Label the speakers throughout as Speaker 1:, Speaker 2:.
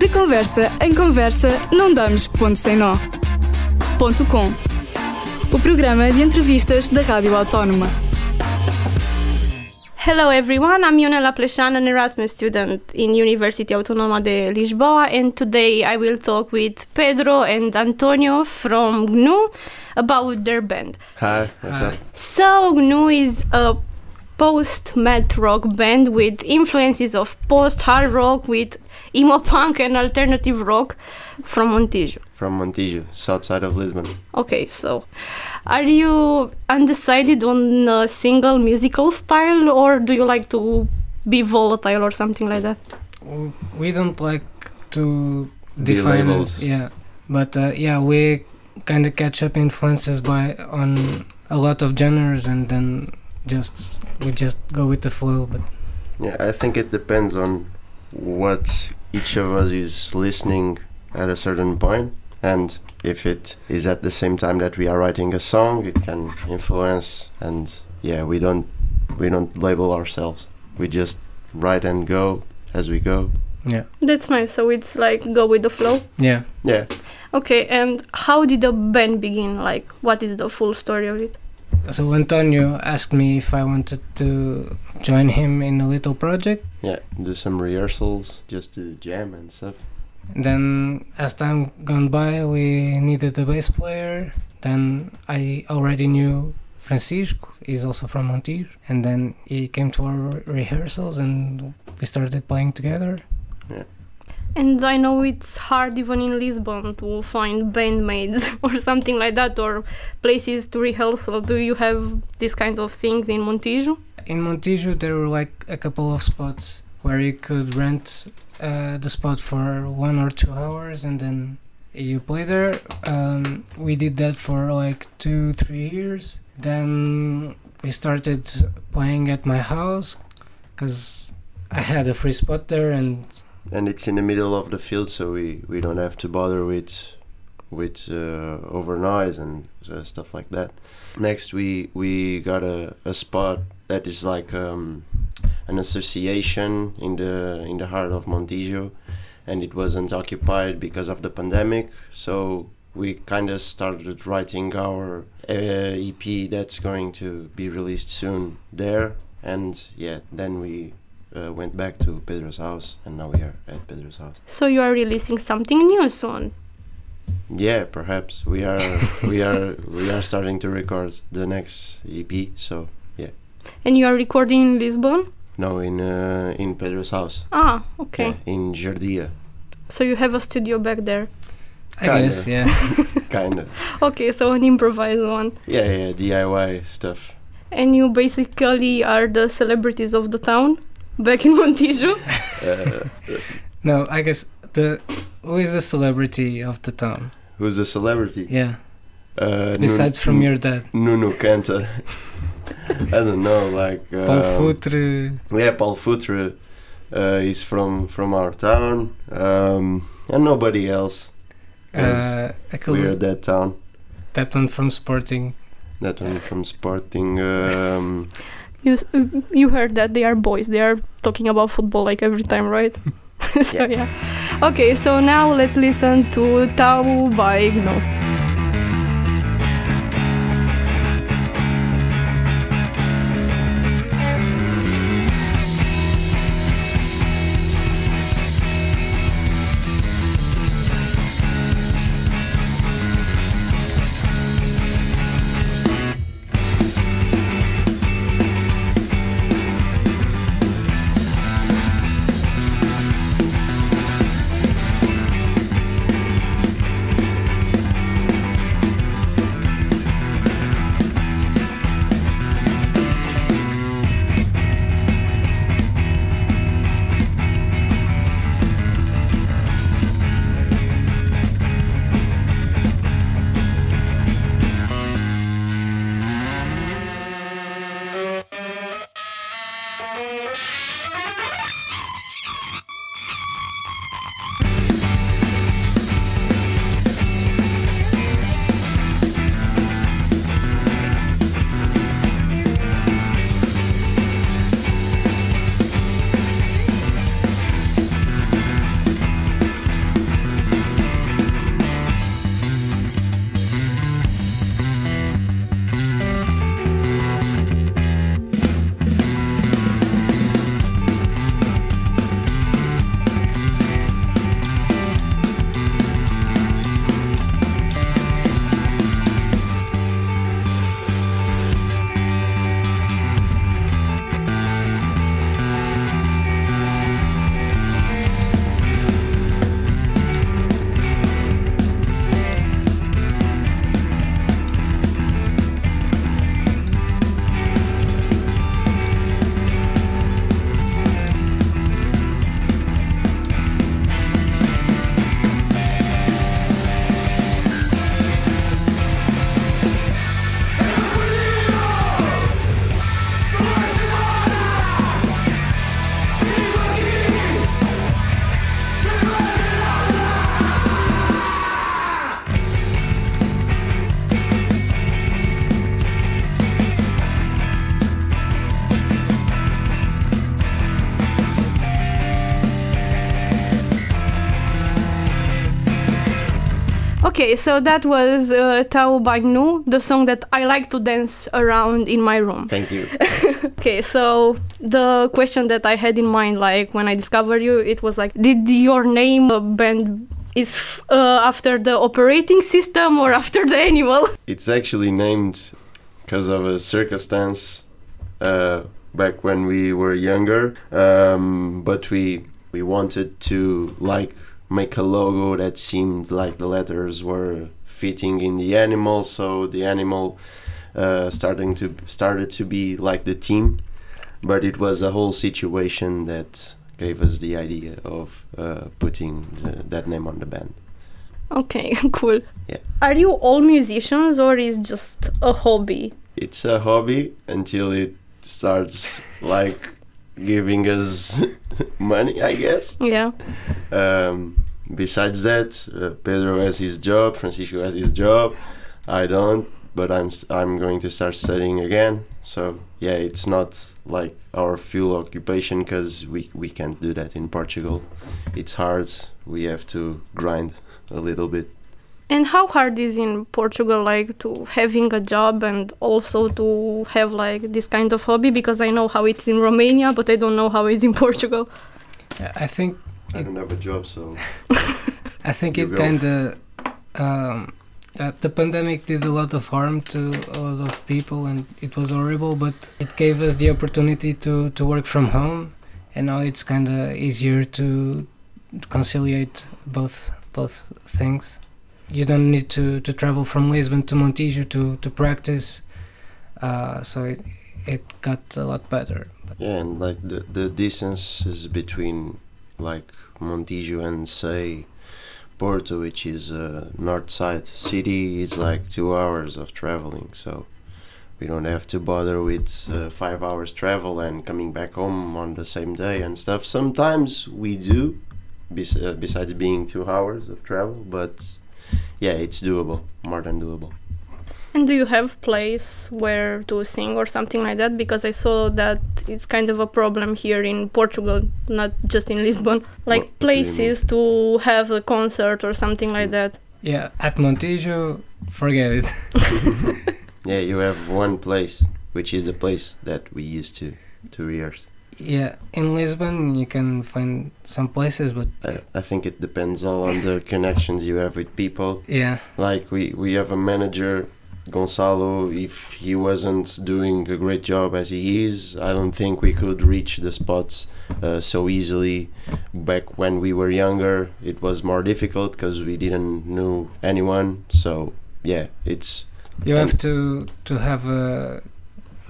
Speaker 1: De conversa em conversa, não damos ponto sem nó. Ponto com. O programa de entrevistas da Rádio Autónoma.
Speaker 2: Hello everyone, I'm Ionela Pleșan, an Erasmus student in University Autonoma de Lisboa, and today I will talk with Pedro and Antonio from GNU about their band.
Speaker 3: Hi, what's up?
Speaker 2: So, GNU is a post mat rock band with influences of post hard rock with emo punk and alternative rock from Montijo.
Speaker 3: From Montijo, south side of Lisbon.
Speaker 2: Okay, so are you undecided on a single musical style or do you like to be volatile or something like that?
Speaker 4: we don't like to define
Speaker 3: labels.
Speaker 4: it, yeah but uh, yeah we kind of catch up influences by on a lot of genres and then just we just go with the flow but
Speaker 3: Yeah, I think it depends on what each of us is listening at a certain point, and if it is at the same time that we are writing a song, it can influence. And yeah, we don't we don't label ourselves. We just write and go as we go.
Speaker 4: yeah
Speaker 2: That's nice. So it's like go with the flow.
Speaker 4: yeah
Speaker 3: Yeah,
Speaker 2: Okay, and how did the band begin? Like, what is the full story of it?
Speaker 4: So antonio asked me if i wanted to join him in a little project
Speaker 3: yeah. Do some rehearsals just to jam and stuff.
Speaker 4: Then as time gone by we needed a bass player then i already knew francisco he's also from montijo and then he came to our rehearsals and we started playing together
Speaker 2: And I know it's hard even in Lisbon to find bandmates or something like that or places to rehearsal. Do you have this kind of things in Montijo?
Speaker 4: in montijo there were like a couple of spots where you could rent uh, the spot for one or two hours and then you play there um, we did that for like two three years then we started playing at my house because i had a free spot there and
Speaker 3: and it's in the middle of the field, so we, we don't have to bother with with uh, over noise and uh, stuff like that. Next, we we got a, a spot that is like um, an association in the in the heart of Montijo, and it wasn't occupied because of the pandemic. So we kind of started writing our uh, EP that's going to be released soon there, and yeah, then we uh, went back to Pedro's house, and now we are at Pedro's house.
Speaker 2: So you are releasing something new soon.
Speaker 3: Yeah, perhaps we are we are we are starting to record the next EP. So yeah.
Speaker 2: And you are recording in Lisbon?
Speaker 3: no, in uh, in Pedro's house.
Speaker 2: Ah, okay.
Speaker 3: Yeah, in Jardia,
Speaker 2: So you have a studio back there.
Speaker 4: i
Speaker 3: Kinda.
Speaker 4: guess yeah
Speaker 3: kind of.
Speaker 2: Okay, so an improvised one.
Speaker 3: Yeah, yeah, DIY stuff.
Speaker 2: And you basically are the celebrities of the town back in Montijo.
Speaker 3: Uh,
Speaker 4: no i guess the who is the celebrity of the town
Speaker 3: who's a celebrity?
Speaker 4: yeah
Speaker 3: Uh,
Speaker 4: besides
Speaker 3: Nun-
Speaker 4: from your dad
Speaker 3: Nuno Canta. I don't know, like uh,
Speaker 4: paul futre
Speaker 3: Yeah, Paul Futre. Uh, he's from from our town, um, and nobody else.
Speaker 4: uh, aquele-
Speaker 3: we're that town.
Speaker 4: that one from sporting
Speaker 3: That one from Sporting. Um,
Speaker 2: You s- you heard that they are boys. They are talking about football like every time, right? so yeah. Okay, so now let's listen to Tau by Gnu. Okay, so that was uh, Bagnu, the song that I like to dance around in my room.
Speaker 3: Thank you.
Speaker 2: Okay, so the question that I had in mind, like when I discovered you, it was like, did your name uh, band is uh, after the operating system or after the animal?
Speaker 3: It's actually named because of a circumstance uh, back when we were younger. Um, but we we wanted to like make a logo that seemed like the letters were fitting in the animal, so the animal uh, starting to started to be like the team. But it was a whole situation that gave us the idea of uh, putting the, that name on the band.
Speaker 2: Okay, cool.
Speaker 3: Yeah.
Speaker 2: Are you all musicians or is just a hobby?
Speaker 3: it's a hobby until it starts like giving us money i guess.
Speaker 2: Yeah.
Speaker 3: um, besides that uh, pedro has his job francisco has his job. I don't but i'm st- i'm going to start studying again. So yeah it's not like our full occupation because we we can't do that in portugal. It's hard. We have to grind a little bit
Speaker 2: And how hard is in Portugal, like to having a job and also to have like this kind of hobby? Because I know how it's in Romania, but I don't know how it's in Portugal.
Speaker 4: I think
Speaker 3: i don't have a job so
Speaker 4: I think it kind of um, uh, the pandemic did a lot of harm to a lot of people, and it was horrible. But it gave us the opportunity to to work from home, and now it's kind of easier to conciliate both both things. You don't need to to travel from Lisbon to Montijo to to practice, uh, so it it got a lot better.
Speaker 3: Yeah, and like the the distances between like Montijo and say Porto, which is a north side city, is like two hours of traveling. So we don't have to bother with uh, five hours travel and coming back home on the same day and stuff. Sometimes we do, uh, besides being two hours of travel, but yeah, it's doable, more than doable.
Speaker 2: And do you have place where to sing or something like that? Because I saw that it's kind of a problem here in Portugal, not just in Lisbon. Like
Speaker 3: What do you mean?
Speaker 2: places to have a concert or something like that.
Speaker 4: yeah, at Montijo, forget it.
Speaker 3: Yeah, you have one place, which is the place that we used to to rehearse.
Speaker 4: Yeah, in Lisbon you can find some places, but
Speaker 3: I, I think it depends all on the connections you have with people.
Speaker 4: yeah,
Speaker 3: Like we, we have a manager, Gonçalo. If he wasn't doing a great job as he is, I don't think we could reach the spots uh, so easily. Back when we were younger, it was more difficult because we didn't know anyone. So yeah, it's
Speaker 4: you have to to have a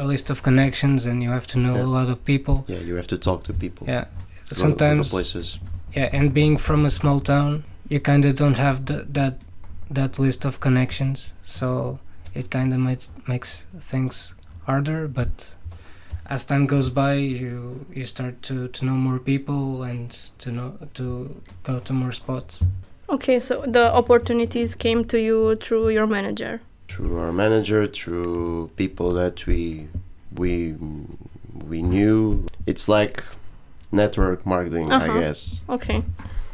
Speaker 4: a list of connections, and you have to know
Speaker 3: Yeah.
Speaker 4: a lot of people.
Speaker 3: yeah you have to talk to people.
Speaker 4: Yeah,
Speaker 3: Go to- go to
Speaker 4: sometimes
Speaker 3: places.
Speaker 4: yeah, and being from a small town, you kind of don't have th- that that list of connections, so it kind of makes makes things harder. But as time goes by, you you start to to know more people and to know to go to more spots.
Speaker 2: Okay, so the opportunities came to you through your manager.
Speaker 3: Through our manager, through people that we we we knew. It's like network marketing,
Speaker 2: Uh-huh.
Speaker 3: I guess.
Speaker 2: Okay,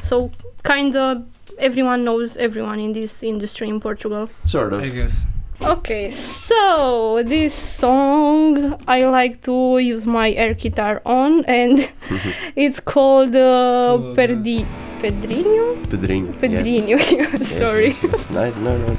Speaker 2: so kind of everyone knows everyone in this industry in Portugal.
Speaker 3: Sort of.
Speaker 4: I guess.
Speaker 2: Okay, so this song I like to use my air guitar on, and it's called uh, Perdi Pedrinho.
Speaker 3: Pedrinho. yes.
Speaker 2: Pedrinho,
Speaker 3: Yes,
Speaker 2: sorry.
Speaker 3: yes, yes. Nice. No, no.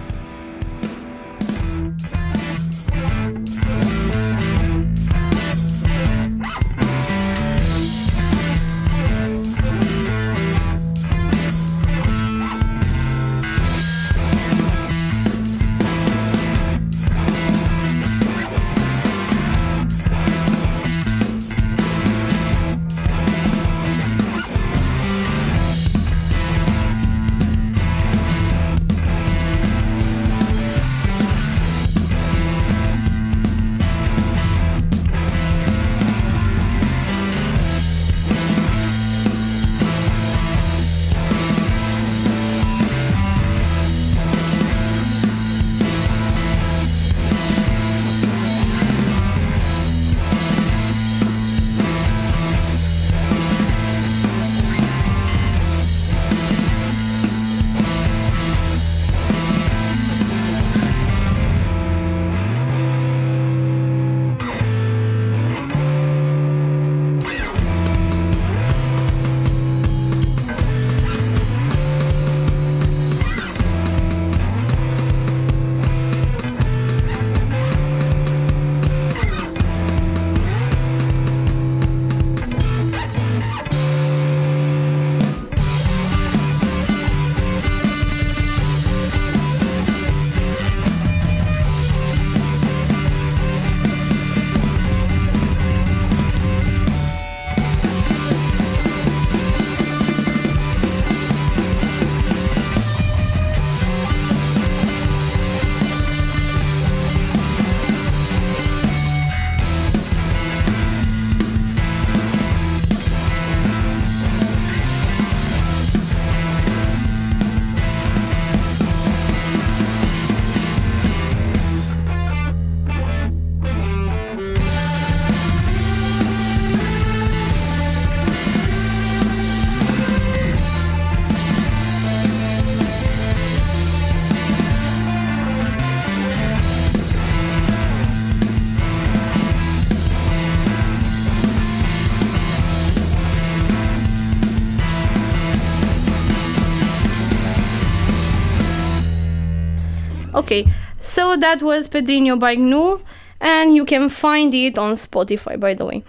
Speaker 2: So that was Pedrinho by GNU, and you can find it on Spotify, by the way.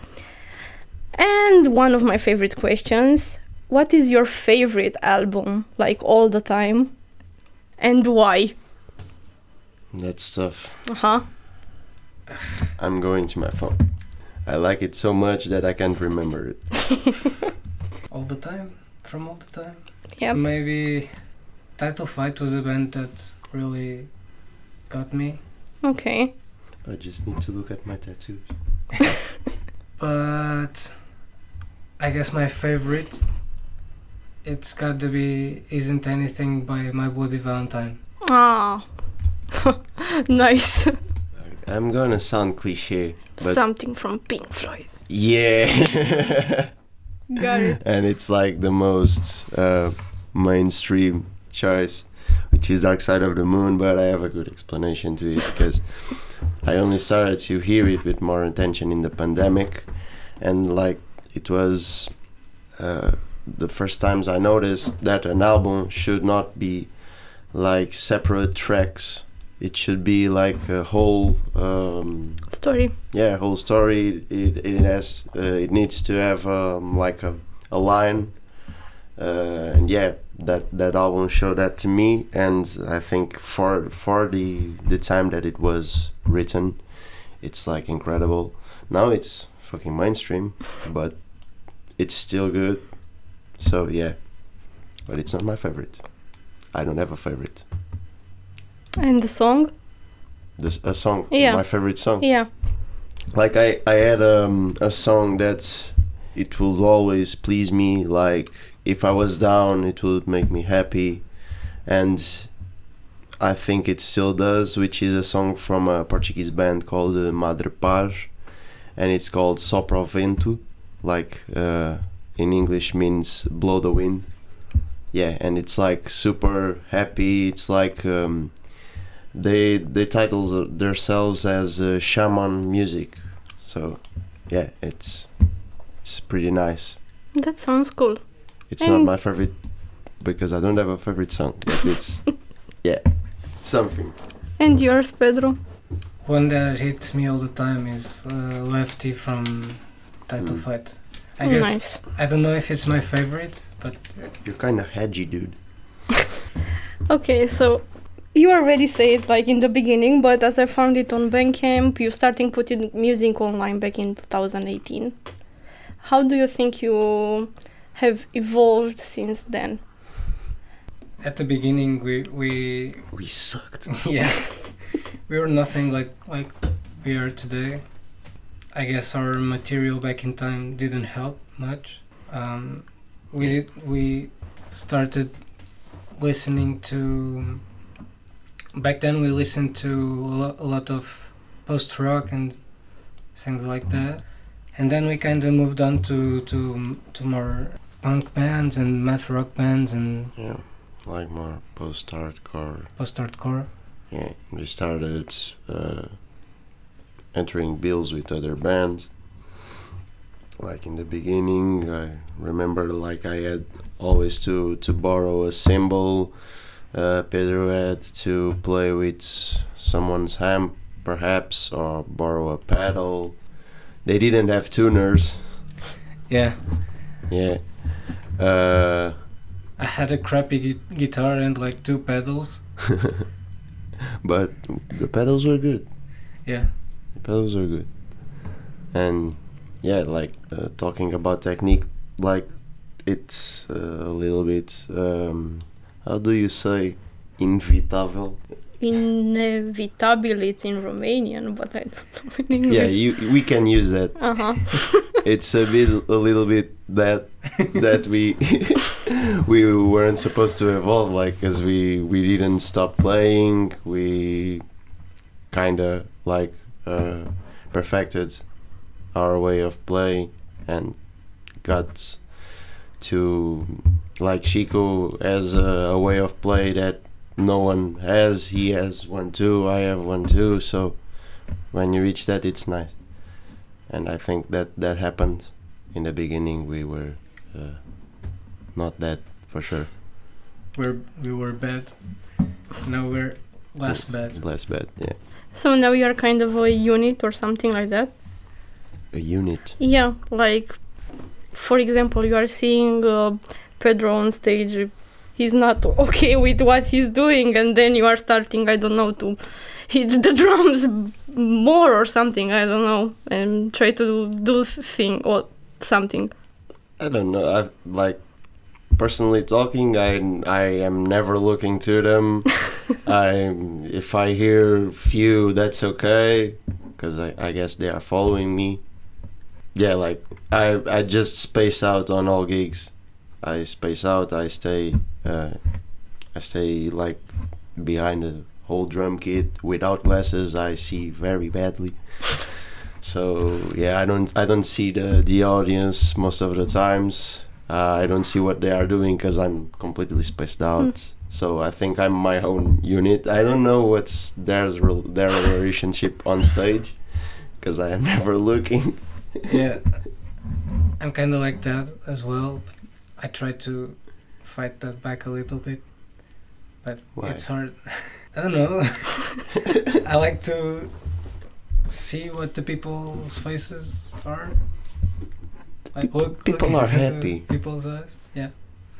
Speaker 2: And one of my favorite questions What is your favorite album, like all the time? And why?
Speaker 3: That's tough.
Speaker 2: Uh huh.
Speaker 3: I'm going to my phone. I like it so much that I can't remember it.
Speaker 4: All the time, from all the time.
Speaker 2: Yeah.
Speaker 4: Maybe Title Fight was a band that really got me.
Speaker 2: Okay.
Speaker 3: I just need to look at my tattoos.
Speaker 4: But I guess my favorite, it's got to be Isn't Anything by My Bloody Valentine.
Speaker 2: Ah. nice.
Speaker 3: I'm gonna sound cliche, but
Speaker 2: Something from Pink Floyd.
Speaker 3: yeah.
Speaker 2: Got it.
Speaker 3: and it's like the most uh, mainstream choice, which is Dark Side of the Moon. But I have a good explanation to it because I only started to hear it with more attention in the pandemic, and like it was uh, the first times I noticed that an album should not be like separate tracks. It should be like a whole. Um,
Speaker 2: Story.
Speaker 3: yeah whole story it, it has uh, it needs to have um, like a, a line uh, and yeah that that album showed that to me and i think for for the the time that it was written it's like incredible now it's fucking mainstream but it's still good so yeah but it's not my favorite i don't have a favorite
Speaker 2: And the song?
Speaker 3: this a song
Speaker 2: Yeah.
Speaker 3: my favorite song
Speaker 2: Yeah.
Speaker 3: like I I had um, a song that it will always please me. Like if I was down, it would make me happy, and I think it still does. Which is a song from a Portuguese band called uh, Madrepaz, and it's called Sopra Vento, like uh, in English means blow the wind. Yeah, and it's like super happy. It's like um, they they title themselves as uh, shaman music so yeah it's it's pretty nice
Speaker 2: That sounds cool.
Speaker 3: it's not my favorite because i don't have a favorite song but it's yeah something
Speaker 2: And yours, Pedro?
Speaker 4: One that hits me all the time is uh, Lefty from Title
Speaker 3: Mm.
Speaker 4: Fight. I guess
Speaker 2: Nice.
Speaker 4: I don't know if it's my favorite, but
Speaker 3: you're kind of hedgy dude
Speaker 2: Okay, so you already said like in the beginning, but as I found it on Bandcamp, you starting putting music online back in 2018. How do you think you have evolved since then?
Speaker 4: at the beginning we we
Speaker 3: we sucked
Speaker 4: yeah we were nothing like like we are today. I guess our material back in time didn't help much. Um, we did we started listening to back then we listened to a, a lot of post rock and things like that and then we kind of moved on to to to more punk bands and math rock bands and
Speaker 3: yeah like more post-hardcore.
Speaker 4: post hardcore
Speaker 3: yeah we started uh, entering bills with other bands. Like in the beginning i remember like i had always to to borrow a cymbal uh, pedro had to play with someone's amp perhaps or borrow a pedal they didn't have tuners
Speaker 4: yeah
Speaker 3: yeah uh,
Speaker 4: i had a crappy gu- guitar and like two pedals
Speaker 3: but the pedals were good
Speaker 4: yeah
Speaker 3: The pedals are good. And yeah, like uh, talking about technique, like it's uh, a little bit. Um, how do you say? Inevitable.
Speaker 2: Inevitable, it's in Romanian, but I don't know in English.
Speaker 3: Yeah, you, we can use that.
Speaker 2: Uh huh.
Speaker 3: It's a bit, a little bit that that we we weren't supposed to evolve, like, as we we didn't stop playing. We kind of like uh, perfected our way of play and got to like Chico as a, a way of play that no one has. He has one too. I have one too. So when you reach that, it's nice. And I think that that happened in the beginning. We were uh, not that for sure.
Speaker 4: we're we were bad now we're less bad.
Speaker 3: less bad. Yeah,
Speaker 2: So now you are kind of a unit or something like that.
Speaker 3: a unit.
Speaker 2: Yeah, like for example, you are seeing uh, Pedro on stage. He's not okay with what he's doing, and then you are starting, I don't know, to hit the drums more or something. I don't know, and try to do, thing or something.
Speaker 3: I don't know. I like personally talking. I I am never looking to them. I if I hear few, that's okay, because I I guess they are following me. Yeah, like I I just space out on all gigs. I space out. I stay. Uh, I stay like behind the whole drum kit without glasses. I see very badly. So yeah, I don't I don't see the the audience most of the times. Uh, I don't see what they are doing because I'm completely spaced out. So I think I'm my own unit. I don't know what's their their relationship on stage because I am never looking.
Speaker 4: yeah, I'm kind of like that as well. I try to fight that back a little bit, but
Speaker 3: Why?
Speaker 4: it's hard. I don't know. I like to see what the people's faces are. Like look,
Speaker 3: people
Speaker 4: look
Speaker 3: are happy.
Speaker 4: People's eyes. Yeah.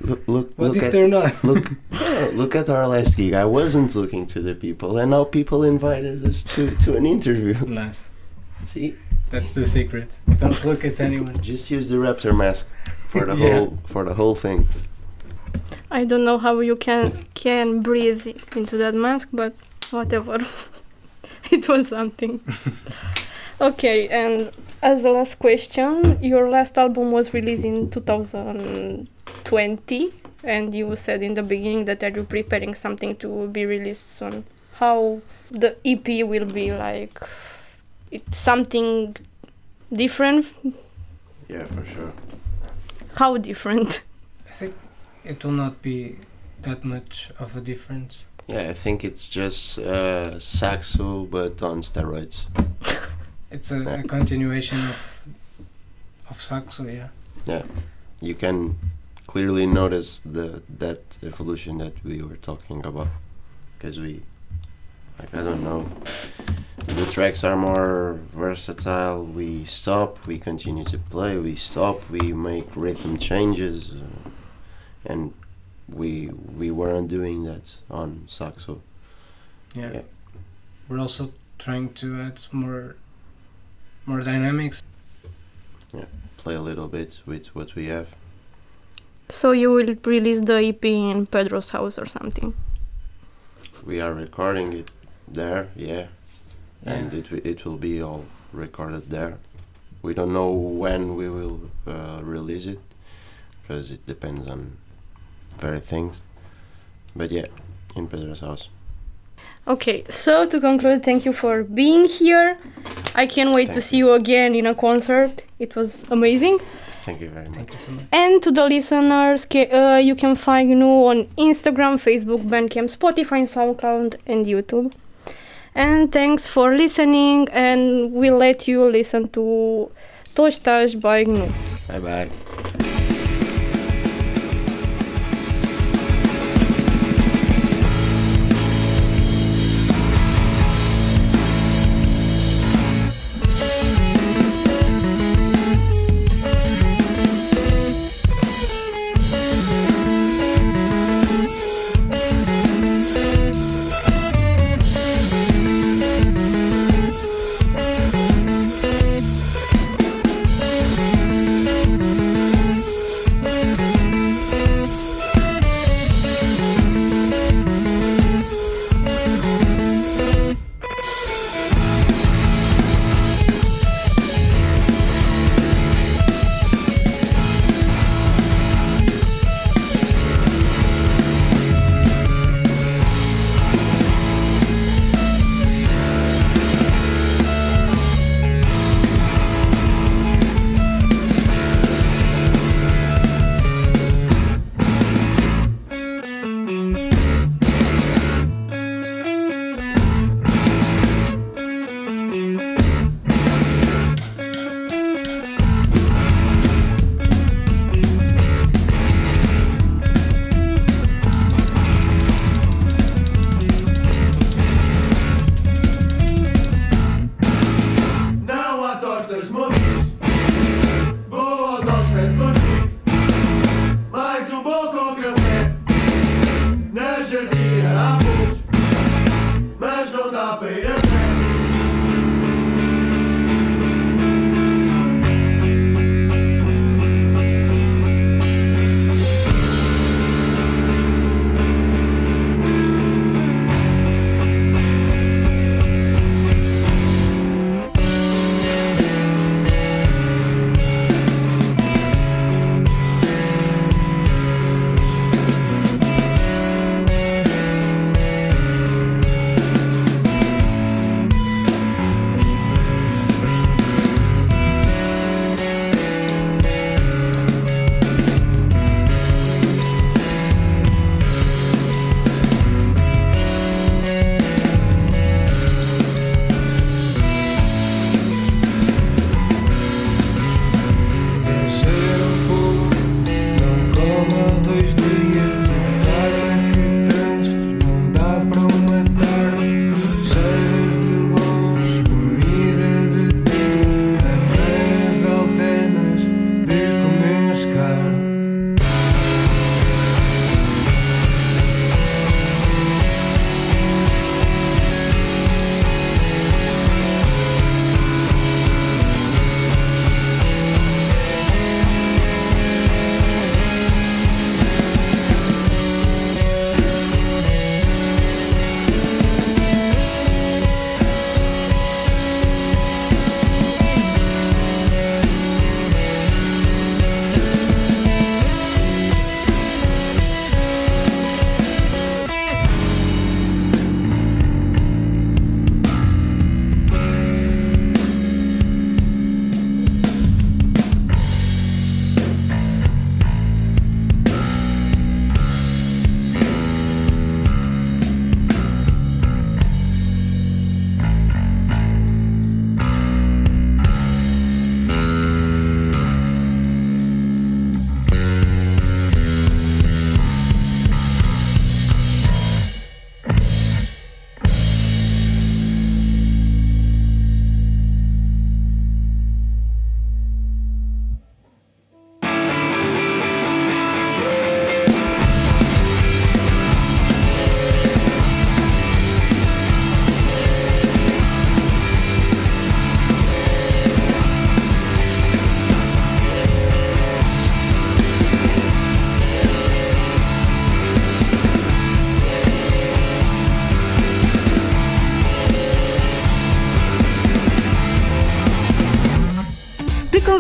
Speaker 3: Look look
Speaker 4: What
Speaker 3: look
Speaker 4: if
Speaker 3: at
Speaker 4: they're not?
Speaker 3: look yeah, look at our last gig. I wasn't looking to the people, and now people invited us to to an interview.
Speaker 4: nice.
Speaker 3: See,
Speaker 4: That's the secret. Don't look at anyone.
Speaker 3: just use the raptor mask for the
Speaker 4: Yeah.
Speaker 3: whole for the whole thing.
Speaker 2: I don't know how you can can breathe into that mask, but whatever. it was something. okay, and as a last question, your last album was released in 2020, and you said in the beginning that are you preparing something to be released soon. How the EP will be like? It's something different.
Speaker 3: Yeah, for sure.
Speaker 2: How different?
Speaker 4: I think it will not be that much of a difference.
Speaker 3: Yeah, I think it's just uh, Saxo, but on steroids.
Speaker 4: It's a,
Speaker 3: Yeah.
Speaker 4: a continuation of of Saxo, yeah.
Speaker 3: Yeah, you can clearly notice the that evolution that we were talking about, because we, like I don't know, the tracks are more versatile. We stop, we continue to play. We stop, we make rhythm changes, uh, and we we weren't doing that on Saxo.
Speaker 4: yeah.
Speaker 3: Yeah.
Speaker 4: We're also trying to add more more dynamics.
Speaker 3: Yeah, play a little bit with what we have.
Speaker 2: So you will release the EP in Pedro's house or something?
Speaker 3: We are recording it there, yeah. And it it will be all recorded there. We don't know when we will uh, release it because it depends on very things. But yeah, in Pedro's house.
Speaker 2: Okay, so to conclude, thank you for being here. I can't wait to
Speaker 3: Thank
Speaker 2: see you again in a concert. It was amazing.
Speaker 3: Thank you very much.
Speaker 4: Thank you so much.
Speaker 2: And to the listeners, ca- uh, you can find Gnu on Instagram, Facebook, Bandcamp, Spotify, SoundCloud, and YouTube. And thanks for listening, and we'll let you listen to Tostash by Gnu.
Speaker 3: Bye bye.